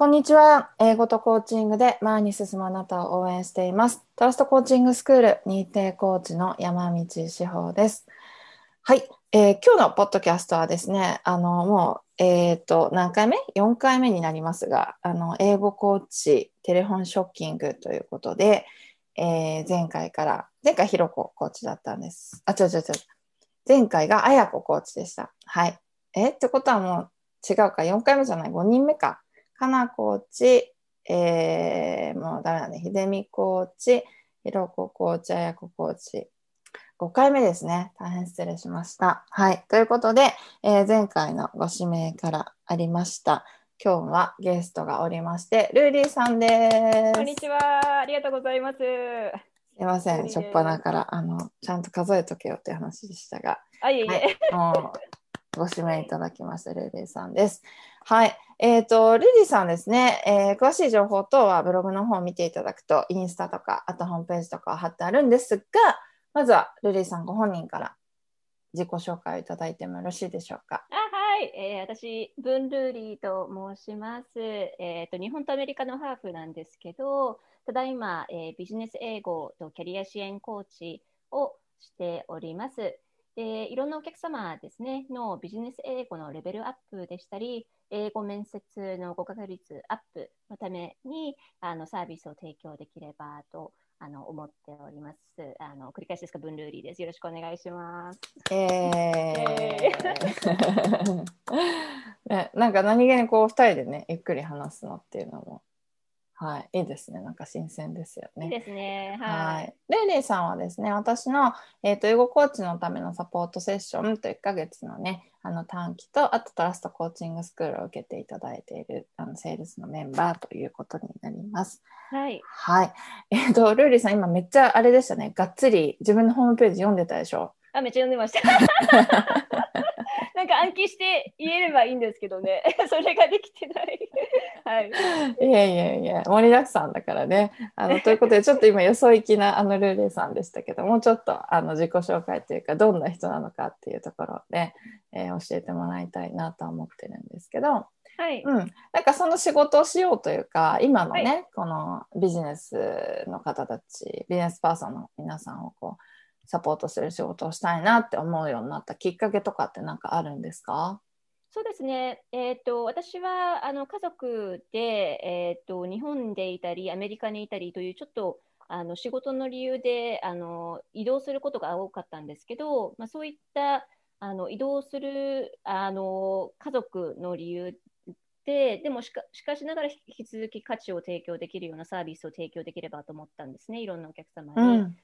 こんにちは。英語とコーチングで前に進むあなたを応援しています。トラストコーチングスクール認定コーチの山道志保です。はい、えー今日のポッドキャストはですね、あの、もう、えっ、と、何回目 ?4 回目になりますが、あの、英語コーチテレフォンショッキングということで、えー前回から、前回ひろこコーチだったんです。あ、違う違う違う。前回があやこコーチでした。はい。え？ってことはもう違うか、4回目じゃない、5人目か。かなコーチ、えー、もう誰だね、ひでみコーチ、ひろこコーチ、あやこコーチ。5回目ですね。大変失礼しました。はい。ということで、えー前回のご指名からありました。今日はゲストがおりまして、ルーリーさんです。こんにちは。ありがとうございます。すいません、しょっぱなから、あの、ちゃんと数えとけよっていう話でしたが、あ、いえいえ。はい、もうご指名いただきました、ルーリーさんです。はい。えっ、と、ルーリさんですね、えー詳しい情報等はブログの方を見ていただくと、インスタとか、あとホームページとか貼ってあるんですが、まずはルーリさんご本人から自己紹介をいただいてもよろしいでしょうか。あ、はい。えー私、ブンルーリーと申します。えっ、と、日本とアメリカのハーフなんですけど、ただいま、えービジネス英語とキャリア支援コーチをしております。でいろんなお客様ですね、のビジネス英語のレベルアップでしたり、英語面接の合格率アップのためにあのサービスを提供できればとあの思っております。あの繰り返しですが、ブンルーリーです。よろしくお願いします。えー ね、なんか何気にこう2人でねゆっくり話すのっていうのも、はい、いいですねなんか新鮮ですよね。いいですね。ははい。い、レイレイさんはですね私の、えー、と英語コーチのためのサポートセッションと1ヶ月のねあの短期とあとトラストコーチングスクールを受けていただいているあのセールスのメンバーということになります。はい。はい、えっ、とルーリーさん今めっちゃあれでしたねがっつり自分のホームページ読んでたでしょ？あ、めっちゃ読んでました。暗記して言えればいいんですけどね。それができてない。はい。いやいやいや、盛りだくさんだからね。あのということで、ちょっと今、よそ行きなあのルーレイさんでしたけど、もうちょっとあの自己紹介というか、どんな人なのかっていうところで、えー教えてもらいたいなとは思ってるんですけど、はい。うん、なんかその仕事をしようというか、今のね、はこのビジネスの方たち、ビジネスパーソンの皆さんをこう、サポートする仕事をしたいなって思うようになったきっかけとかって何かあるんですか？そうですね。えっ、と、私は、あの、家族で、えっ、と、日本でいたり、アメリカにいたりという、ちょっと、あの、仕事の理由で、あの、移動することが多かったんですけど、まあ、そういった、あの、移動する、あの、家族の理由で、でもしか、しかしながら引き続き価値を提供できるようなサービスを提供できればと思ったんですね。いろんなお客様に。うん。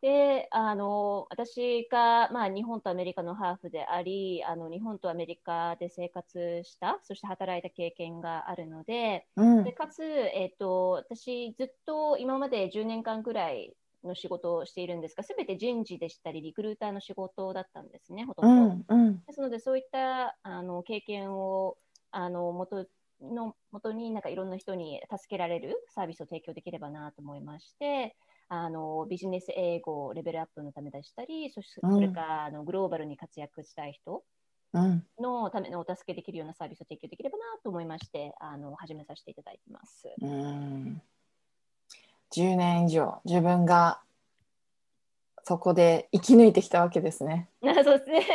であの私が、まあ、日本とアメリカのハーフでありあの日本とアメリカで生活したそして働いた経験があるのでうんでかつ、えっと私ずっと今まで10年間ぐらいの仕事をしているんですが全て人事でしたりリクルーターの仕事だったんですねほとうんど。んうんですのでそういったあの経験をあの元の元になんかいろんな人に助けられるサービスを提供できればなと思いましてあのビジネス英語レベルアップのためでしたりそしそれからあのグローバルに活躍したい人うんのためのお助けできるようなサービスを提供できればなと思いましてあの始めさせていただいてます。うん10年以上自分がそこで生き抜いてきたわけですね。そうですね。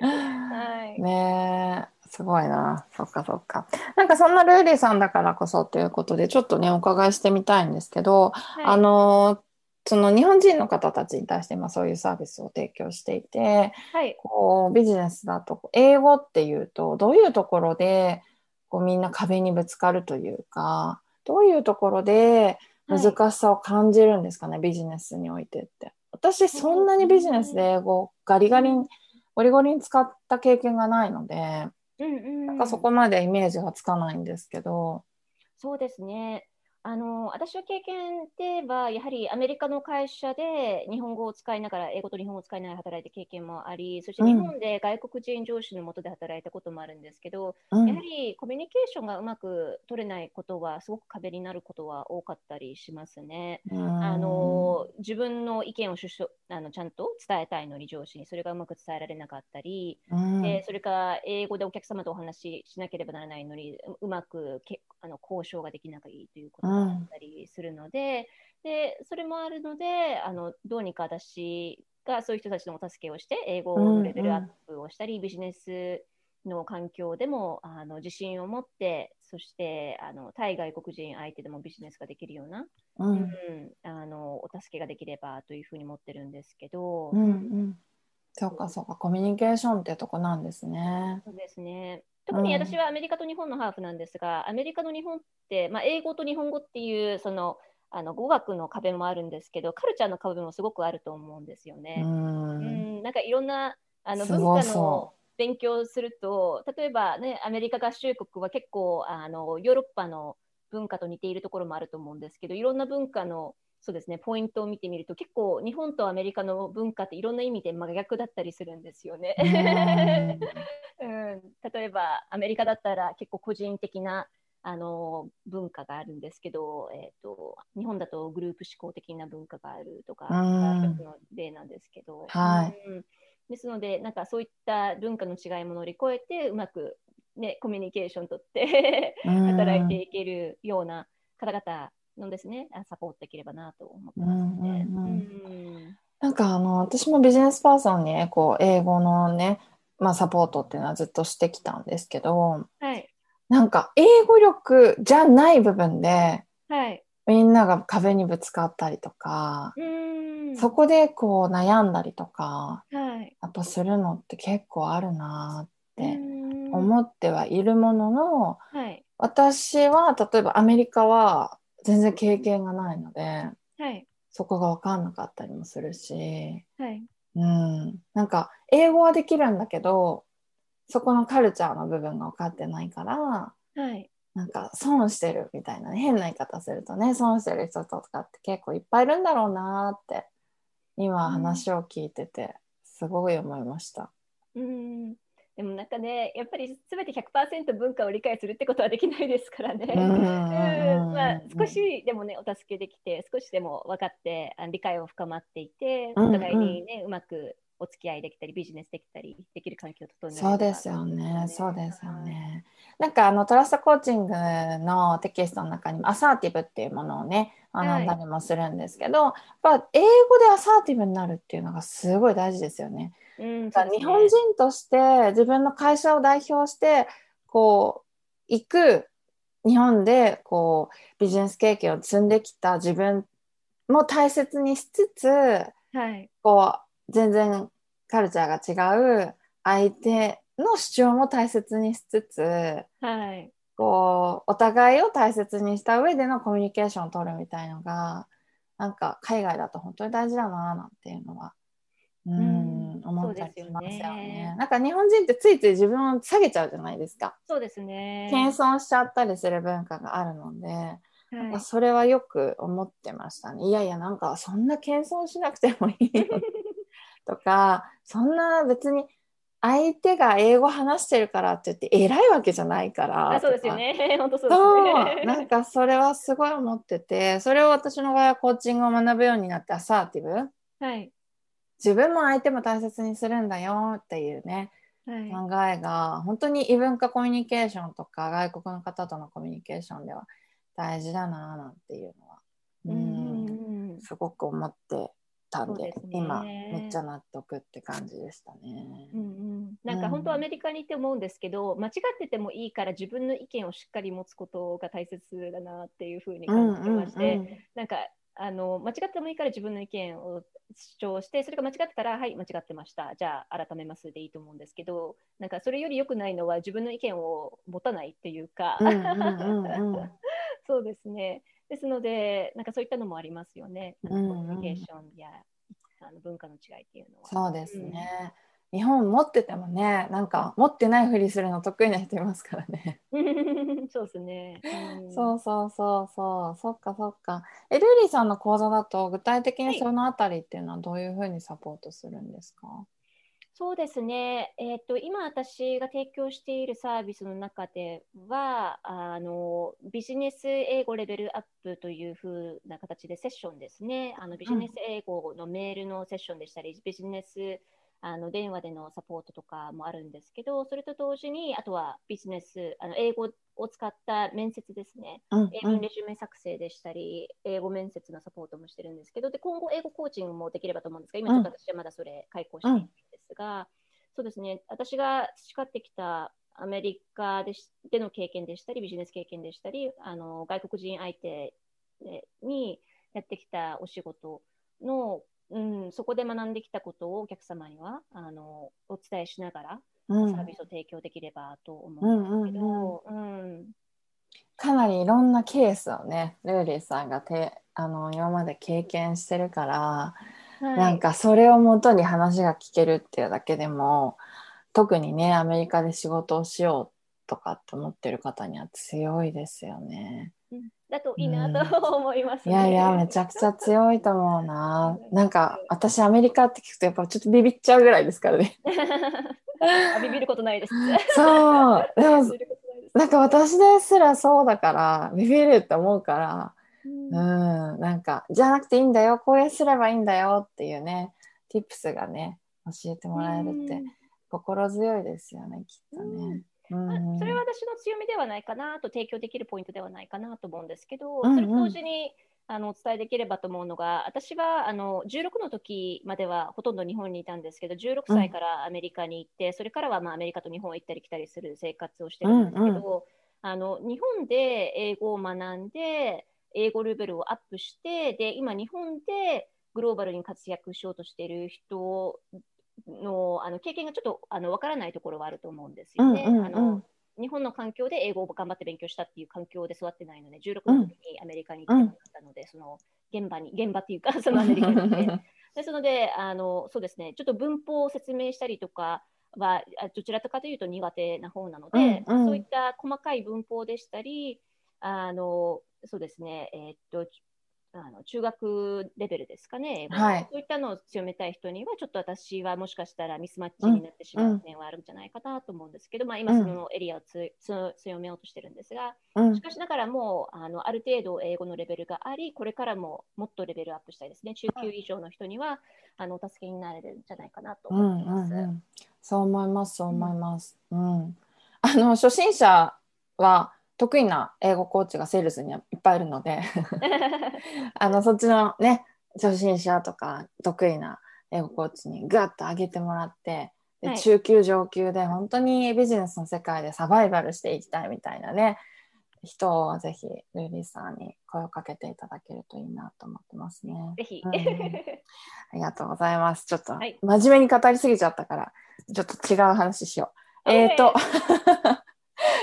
はい。ねえすごいなそっかそっか。なんかそんなルーリーさんだからこそということでちょっとねお伺いしてみたいんですけど、はいあのその日本人の方たちに対して今そういうサービスを提供していてはい。こうビジネスだと英語っていうとどういうところでこうみんな壁にぶつかるというかどういうところで難しさを感じるんですかね、ビジネスにおいてって。私そんなにビジネスで英語ガリガリにゴリゴリに使った経験がないので、うんうん。なんかそこまでイメージがつかないんですけど。そうですね。あの私の経験では、やはりアメリカの会社で日本語を使いながら、英語と日本語を使いながら働いた経験もあり、そして日本で外国人上司のもとで働いたこともあるんですけど、うん。やはりコミュニケーションがうまく取れないことは、すごく壁になることは多かったりしますね。うんあの自分の意見をあのちゃんと伝えたいのに上司にそれがうまく伝えられなかったり、うん。でそれから英語でお客様とお話ししなければならないのにううまくけあの交渉ができないということがあったりするので,、でそれもあるのであのどうにか私がそういう人たちのお助けをして英語のレベルアップをしたり、ビジネスの環境でもあの自信を持ってそしてあの対外国人相手でもビジネスができるような、ううんんあのお助けができればというふうに思ってるんですけど、うんうん。そうかそうか。コミュニケーションってとこなんですね。そうですね。特に私はアメリカと日本のハーフなんですが、アメリカの日本って、まあ、英語と日本語っていうそのあの語学の壁もあるんですけど、カルチャーの壁もすごくあると思うんですようね。ん。うん、なんかいろんなあの文化のそ勉強をすると、例えばね、アメリカ合衆国は結構あのヨーロッパの文化と似ているところもあると思うんですけど、いろんな文化のそうですね、ポイントを見てみると、結構日本とアメリカの文化っていろんな意味で真逆だったりするんですよね。う ん、例えばアメリカだったら結構個人的なあの文化があるんですけど、えー、と日本だとグループ思考的な文化があるとかの例なんですけど、はい。うん。ですのでなんかそういった文化の違いも乗り越えてうまく、ね、コミュニケーション取ってうん。働いていけるような方々のですね。あサポートできればなと思ってますね。うんうんうん。うん。なんかあの私もビジネスパーソンにこう英語のね、まあ、サポートっていうのはずっとしてきたんですけどはい。なんか英語力じゃない部分ではい。みんなが壁にぶつかったりとか、うん。そこでこう悩んだりとかはい。やっぱするのって結構あるなってうん。思ってはいるもののはい。私は例えばアメリカは全然経験がないのではい。そこが分かんなかったりもするし、はい。うん、なんか英語はできるんだけどそこのカルチャーの部分が分かってないからはい。なんか損してるみたいなね変な言い方するとね損してる人とかって結構いっぱいいるんだろうなって今話を聞いててすごい思いました。うんでもなんかね、やっぱり全て100%文化を理解するってことはできないですからね。うんまあ、少しでもね、お助けできて、少しでも分かって、あ理解を深まっていて、お互いにね、うまくお付き合いできたり、ビジネスできたり、できる環境を整えそうですよね、そうですよ。ね。なんかあのトラストコーチングのテキストの中にもアサーティブっていうものをね学んだりもするんですけど、やっぱ英語でアサーティブになるっていうのがすごい大事ですよね。うん、日本人として自分の会社を代表してこう行く日本でこうビジネス経験を積んできた自分も大切にしつつはい、こう全然カルチャーが違う相手の主張も大切にしつつはい、こうお互いを大切にした上でのコミュニケーションを取るみたいのがなんか海外だと本当に大事だななんていうのは。うん。うん思ったりしますよそうですよねね。なんか日本人ってついつい自分を下げちゃうじゃないですか。そうですね。謙遜しちゃったりする文化があるので、なんはい、かそれはよく思ってましたね。いやいやなんかそんな謙遜しなくてもいいよとか そんな別に相手が英語話してるからって言って偉いわけじゃないからあそうですよね。本当そうそうですね。なんかそれはすごい思っててそれを私の場合はコーチングを学ぶようになってアサーティブはい、自分も相手も大切にするんだよっていうねはい、考えが本当に異文化コミュニケーションとか外国の方とのコミュニケーションでは大事だななんていうのはううんんすごく思ってたんでね。今めっちゃ納得って感じでしたね。うんうん、なんか本当アメリカにいて思うんですけど、間違っててもいいから自分の意見をしっかり持つことが大切だなっていうふうに感じてまして、なんかあの間違ってもいいから自分の意見を主張してそれが間違ってたらはい間違ってました。じゃあ改めますでいいと思うんですけどなんかそれより良くないのは自分の意見を持たないっていうか、そうですね。ですのでなんかそういったのもありますよね、コミュニケーションやあの文化の違いっていうのは。そうですね。日本持っててもねなんか持ってないふりするの得意な人いますからね。そうですね。うんそうそうそうそうそっかそっか。えルーリーさんの講座だと具体的にそのあたりっていうのはどういうふうにサポートするんですか、そうですね、えーと、今私が提供しているサービスの中ではあのビジネス英語レベルアップというふうな形でセッションですねあのビジネス英語のメールのセッションでしたり、うん、ビジネスあの電話でのサポートとかもあるんですけどそれと同時にあとはビジネスあの英語を使った面接ですね、うんうん、英文レジュメ作成でしたり英語面接のサポートもしてるんですけどで今後英語コーチングもできればと思うんですが今ちょっと私はまだそれ開講しているんですが、そうですね、私が培ってきたアメリカででの経験でしたり、ビジネス経験でしたり、あの外国人相手にやってきたお仕事の、うん、そこで学んできたことをお客様にはあのお伝えしながら、うん、サービスを提供できればと思うんですけど、かなりいろんなケースをね、ルーリーさんがてあの今まで経験してるから、はい、なんかそれをもとに話が聞けるっていうだけでも特にねアメリカで仕事をしようとかって思ってる方には強いですよね。だといいなと思います、ねうん、いやいやめちゃくちゃ強いと思うな。なんか私アメリカって聞くとやっぱちょっとビビっちゃうぐらいですからね。ビビることないです。そう。でもなんか私ですらそうだからビビるって思うからうん、なんか、じゃなくていいんだよ、こうすればいいんだよっていうね、tips がね、教えてもらえるって、心強いですよね、きっとね。うん、それは私の強みではないかなと提供できるポイントではないかなと思うんですけど、それと同時にあのお伝えできればと思うのが私はあの16の時まではほとんど日本にいたんですけど16歳からアメリカに行って、うん、それからはまあアメリカと日本を行ったり来たりする生活をしてるんですけど、うんうん、あの日本で英語を学んで英語レベルをアップして、で、今日本でグローバルに活躍しようとしている人のあの経験がちょっとあの分からないところはあると思うんですよね。うんうんうん、あの日本の環境で英語を頑張って勉強したっていう環境で育ってないので、16の時にアメリカに行ったので、うん、その現場に、現場っていうか、そのアメリカに。ですので、あのそうですね、ちょっと文法を説明したりとかは、どちらかというと苦手な方なので、うんうん、そういった細かい文法でしたり、あのそうですね、えー、っとあの中学レベルですかね、はい、そういったのを強めたい人には、ちょっと私はもしかしたらミスマッチになってしまう点はあるんじゃないかなと思うんですけど、うん、まあ、今、そのエリアをつ、強めようとしてるんですが、うん、しかしながらもうあのある程度英語のレベルがあり、これからももっとレベルアップしたいですね、中級以上の人にはあのお助けになれるんじゃないかなと思います。うんうんうん、そう思います、そう思います。うん。あの初心者は得意な英語コーチがセールスにはいっぱいいるので あのそっちのね初心者とか得意な英語コーチにガッと上げてもらってで、はい、中級上級で本当にビジネスの世界でサバイバルしていきたいみたいなね人をぜひルーリーさんに声をかけていただけるといいなと思ってますね。ぜひ、うん、ありがとうございます。ちょっと真面目に語りすぎちゃったから、ちょっと違う話しよう。えっ、ー、と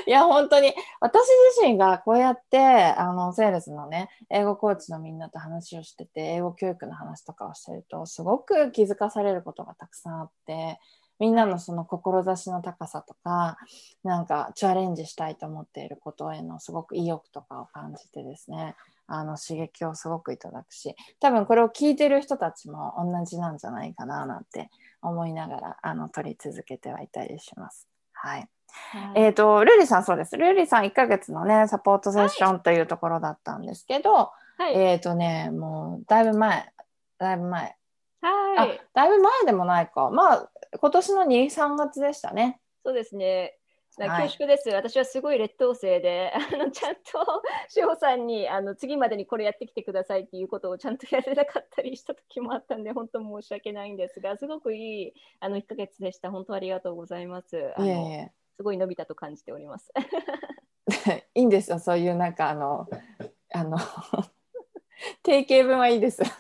いや、本当に、私自身がこうやって、あの、セールスのね、英語コーチのみんなと話をしてて、英語教育の話とかをしてると、すごく気づかされることがたくさんあって、みんなのその志の高さとか、なんかチャレンジしたいと思っていることへのすごく意欲とかを感じてですね、あの刺激をすごくいただくし、多分これを聞いてる人たちも同じなんじゃないかななんて思いながら、あの、取り続けてはいたりします。はい。はい、えっ、ー、と、ルリさんそうです。ルリさん1ヶ月のね、サポートセッションというところだったんですけど、はい、えっ、ー、とね、もう、だいぶ前、だいぶ前。はい。だいぶ前でもないか。まあ、今年の2、3月でしたね。そうですね。恐縮です、はい、私はすごい劣等生で、あのちゃんと志保さんにあの次までにこれやってきてくださいっていうことをちゃんとやれなかったりした時もあったんで、本当申し訳ないんですが、すごくいいあの1ヶ月でした。本当ありがとうございます。あのいえいえすごい伸びたと感じております。いいんですよ、そういうなんかあの、あの定型文はいいです。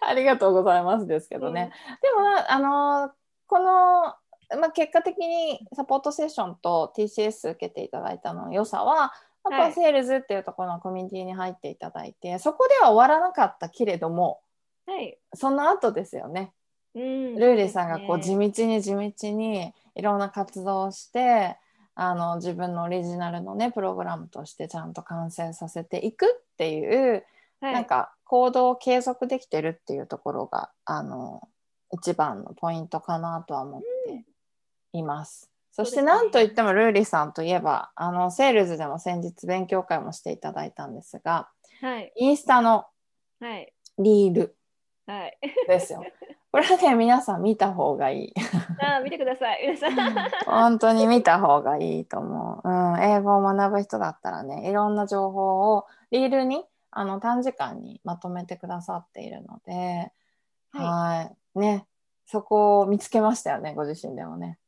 ありがとうございますですけどね。うん、でもあのこのまあ、結果的にサポートセッションと TCS 受けていただいたの良さはやっぱセールズっていうところのコミュニティに入っていただいて、はい、そこでは終わらなかったけれども、はい、その後ですよね。うん、ルーリーさんがこう地道に地道にいろんな活動をしてあの自分のオリジナルのねプログラムとしてちゃんと完成させていくっていう、はい、なんか行動を継続できてるっていうところがあの一番のポイントかなとは思っています。そしてそうですねなんといってもルーリーさんといえばあのセールズでも先日勉強会もしていただいたんですがはい。インスタのはい。リールはい。ですよ。これはね皆さん見た方がいい。あー見てください。皆さん。本当に見た方がいいと思う。うん、英語を学ぶ人だったらねいろんな情報をリールにあの短時間にまとめてくださっているので、ははい。ね。そこを見つけましたよね、ご自身でもね。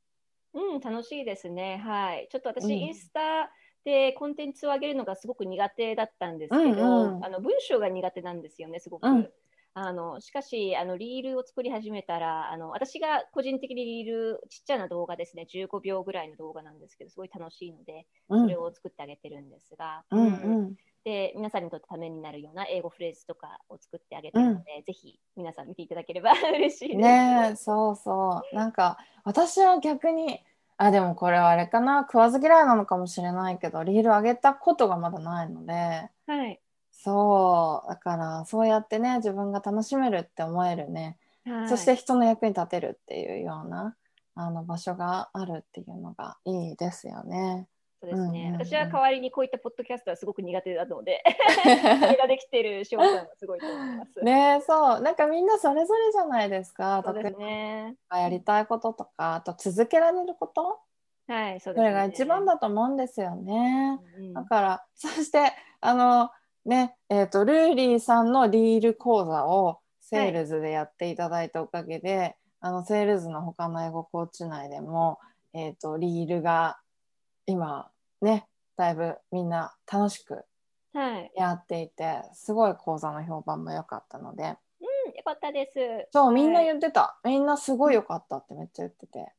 い。うん、楽しいですね。はい。ちょっと私、うんインスタでコンテンツを上げるのがすごく苦手だったんですけど、うんうんあの文章が苦手なんですよね、すごく。うんあのしかしあの、リールを作り始めたらあの、私が個人的にリール、ちっちゃな動画ですね、15秒ぐらいの動画なんですけど、すごい楽しいので、うん。それを作ってあげてるんですが、うんうんうん。で皆さんにとってためになるような英語フレーズとかを作ってあげてるので、ぜひ皆さん見ていただければ 嬉しいです。ねえ、そうそう。なんか、私は逆に、あ、でもこれはあれかな、食わず嫌いなのかもしれないけど、リール上げたことがまだないので、はいそう、だから、そうやってね、自分が楽しめるって思えるね、はいそして人の役に立てるっていうような、あの場所があるっていうのがいいですよね。そうですね、うんうんうん私は代わりにこういったポッドキャストはすごく苦手なので、それができてる翔さんはすごいと思います。ねえそうなんかみんなそれぞれじゃないですかそうですね。なやりたいこととかあと続けられることはい、そうですね。それが一番だと思うんですよね。うんだからそしてあのねえー、とルーリーさんのリール講座をセールズでやっていただいたおかげで、あのセールズの他の英語コーチ内でも、えー、とリールが今ねだいぶみんな楽しくはい、やっていてすごい講座の評判も良かったので。うん、よかったです。そうみんなはい言ってた、みんなすごい良かったってめっちゃ言ってて。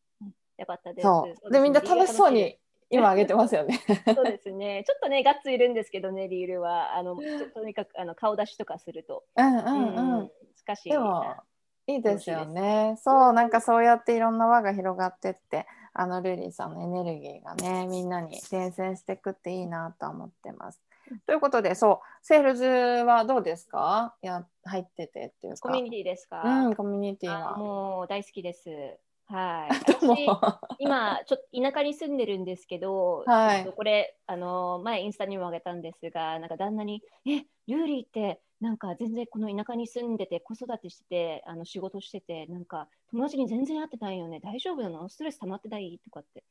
よかったです。そう。でみんな楽しそうに今あげてますよね。そうですね。ちょっとね、ガッツいるんですけどね、リールは。あの、とにかくあの顔出しとかすると。うんうんうん。難しい。でもいいですよね。そうなんかそうやっていろんな輪が広がってってあのルーリーさんのエネルギーがねみんなに伝染していくっていいなと思ってます。ということでそうセールズはどうですか？や入っててっていうか。コミュニティですか、うんコミュニティあは。もう大好きです。はい。どうも私今ちょっと田舎に住んでるんですけど、はいえっとこれあの前インスタにもあげたんですが、なんか旦那にえルーリーってなんか全然この田舎に住んでて子育てしててあの仕事しててなんか友達に全然会ってないよね大丈夫なの？ストレス溜まってない？とかって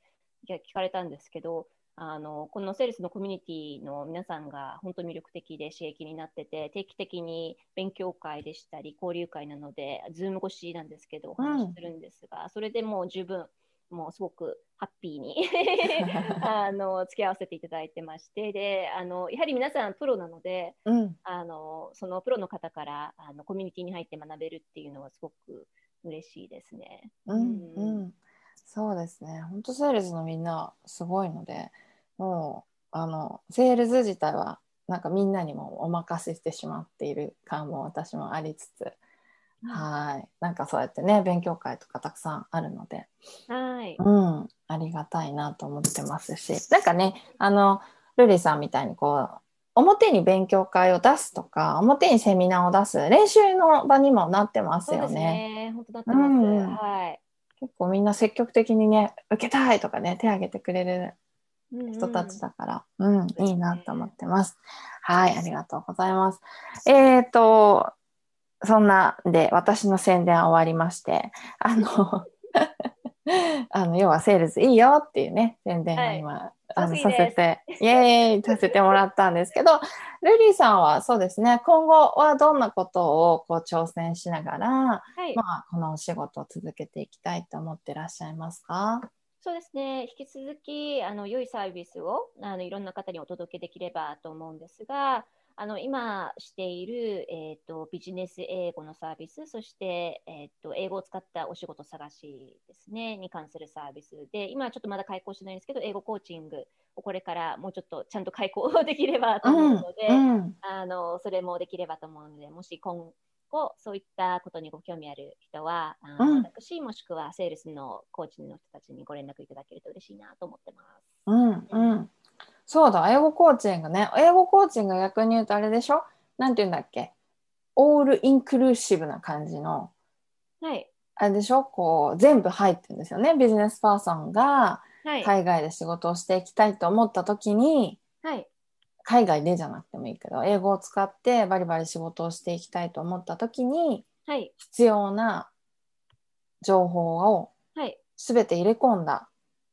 いや聞かれたんですけど。あのこのセールズのコミュニティの皆さんが本当魅力的で刺激になってて定期的に勉強会でしたり交流会なのでズーム越しなんですけどお話しするんですが、それでもう十分もうすごくハッピーに あの付き合わせていただいてましてであのやはり皆さんプロなのでうんあのそのプロの方からあのコミュニティに入って学べるっていうのはすごく嬉しいですね。うんうん、そうですね。本当セールスのみんなすごいので、もうあのセールス自体はなんかみんなにもお任せしてしまっている感も私もありつつ、はい、なんかそうやってね勉強会とかたくさんあるので、はい、うん、ありがたいなと思ってますし、なんかねあのルリさんみたいにこう表に勉強会を出すとか表にセミナーを出す練習の場にもなってますよね。ね。本当だってます。うんうんはい。結構みんな積極的にね受けたいとかね手挙げてくれるうんうん人たちだから、うんすね。いいなと思ってます。はいありがとうございます。えっ、とそんなんで私の宣伝は終わりましてあの あの要はセールスいいよっていうね宣伝を今、あのさせてイエーイさせてもらったんですけどルリーさんはそうですね今後はどんなことをこう挑戦しながらはい。まあ、このお仕事を続けていきたいと思ってらっしゃいますか？そうですね。引き続き、あの、良いサービスを、あの、いろんな方にお届けできればと思うんですが、あの、今している、えっ、と、ビジネス英語のサービス、そして、えっ、と、英語を使ったお仕事探しですね、に関するサービスで、今はちょっとまだ開講してないんですけど、英語コーチングをこれからもうちょっとちゃんと開講できればと思うので、うんあのそれもできればと思うので、もし今後そういったことにご興味ある人は、うん私もしくはセールスのコーチの人たちにご連絡いただけると嬉しいなと思ってます。うんうんそうだ英語コーチングね英語コーチング逆に言うとあれでしょ？なんて言うんだっけ？オールインクルーシブな感じのはい。あれでしょ？こう、全部入ってるんですよね。ビジネスパーソンがはい。海外で仕事をしていきたいと思った時に、はい。海外でじゃなくてもいいけど、英語を使ってバリバリ仕事をしていきたいと思った時に、はい。必要な情報をはい。全て入れ込んだ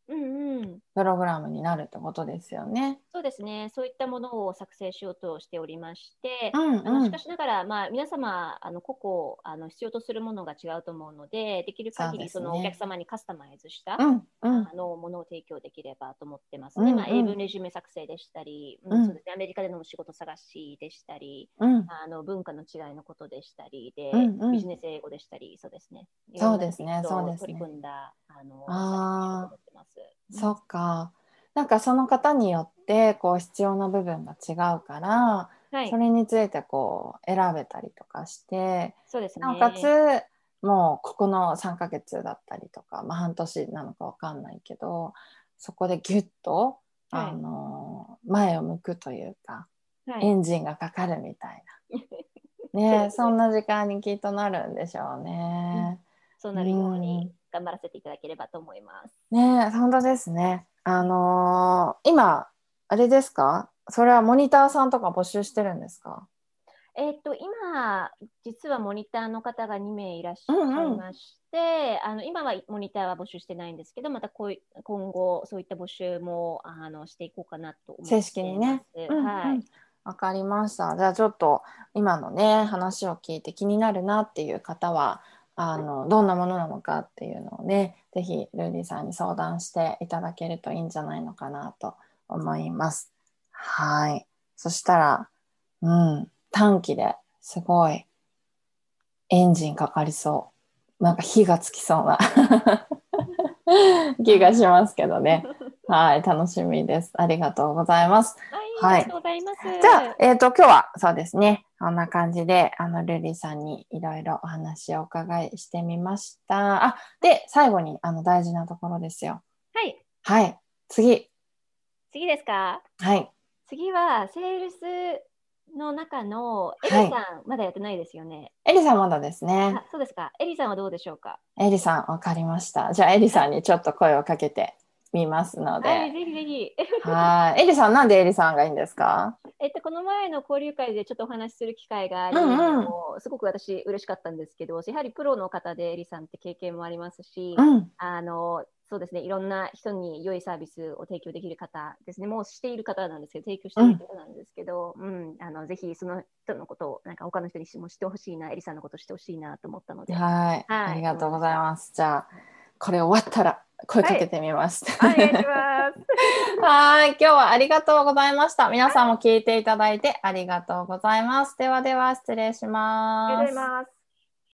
うんうん。プログラムになるってことですよね。そうですね。そういったものを作成しようとしておりまして、うんあのうんしかしながら、まあ、皆様、あの個々あの必要とするものが違うと思うので、できる限りそのお客様にカスタマイズした、うんうん。あのものを提供できればと思ってます。ね。うんうん。まあ、英文レジュメ作成でしたり、うん。うんそうですね、アメリカでの仕事探しでしたり、うん。あの文化の違いのことでしたりで、うんうん。ビジネス英語でしたり、そうですね。そうですね。そうですね。取り組んだあのあー。作品を思ってます。そっか。なんかその方によってこう必要な部分が違うから、はいそ、れについてこう選べたりとかして、そうですね。なおかつもうここの3ヶ月だったりとか、まあ、半年なのかわかんないけどそこでギュッと、はいあの前を向くというか、はいエンジンがかかるみたいな。ねねそんな時間にきっとなるんでしょうね。そうなるよううんに頑張らせていただければと思います。ね本当ですね。あのー今、あれですか？それはモニターさんとか募集してるんですか？えっと今、実はモニターの方が2名いらっしゃいまして、あの今はモニターは募集してないんですけど、またこうい今後、そういった募集もあのしていこうかなと思います。正式にね。うんはいうんわかりました。じゃあちょっと今のね、話を聞いて気になるなっていう方は、あの、どんなものなのかっていうのをね、ぜひルーディさんに相談していただけるといいんじゃないのかなと思います。はい。そしたら、うん、短期ですごいエンジンかかりそう。なんか火がつきそうな 気がしますけどね。はい、楽しみです。ありがとうございます。はい、はいありがとうございます。じゃあ、えっ、と、今日はそうですね。こんな感じで、あの、ルリさんにいろいろお話をお伺いしてみました。あ、で、最後に、あの、大事なところですよ。はい、はい。次。次ですか？はい。次は、セールスの中のエリはいさん、まだやってないですよね。エリさんまだですね。あそうですか。エリさんはどうでしょうか？エリさん、わかりました。じゃあ、エリさんにちょっと声をかけてみますのはい、で。ぜひぜひ。はい。エリさん、なんでエリさんがいいんですか？えっと、この前の交流会でちょっとお話しする機会があり、うんうんもうすごく私嬉しかったんですけど、やはりプロの方でエリさんって経験もありますし、うん。あのそうですね、いろんな人に良いサービスを提供できる方ですね、もうしている方なんですけど、提供している方なんですけど、うんあのぜひその人のことを、なんか他の人にも知ってほしいな、エリさんのことを知ってほしいなと思ったので、はい。はいありがとうございます。じゃあ、これ終わったら声かけてみます。お願いします。はい。今日はありがとうございました。皆さんも聞いていただいてありがとうございます。ではでは失礼します。がとうございます。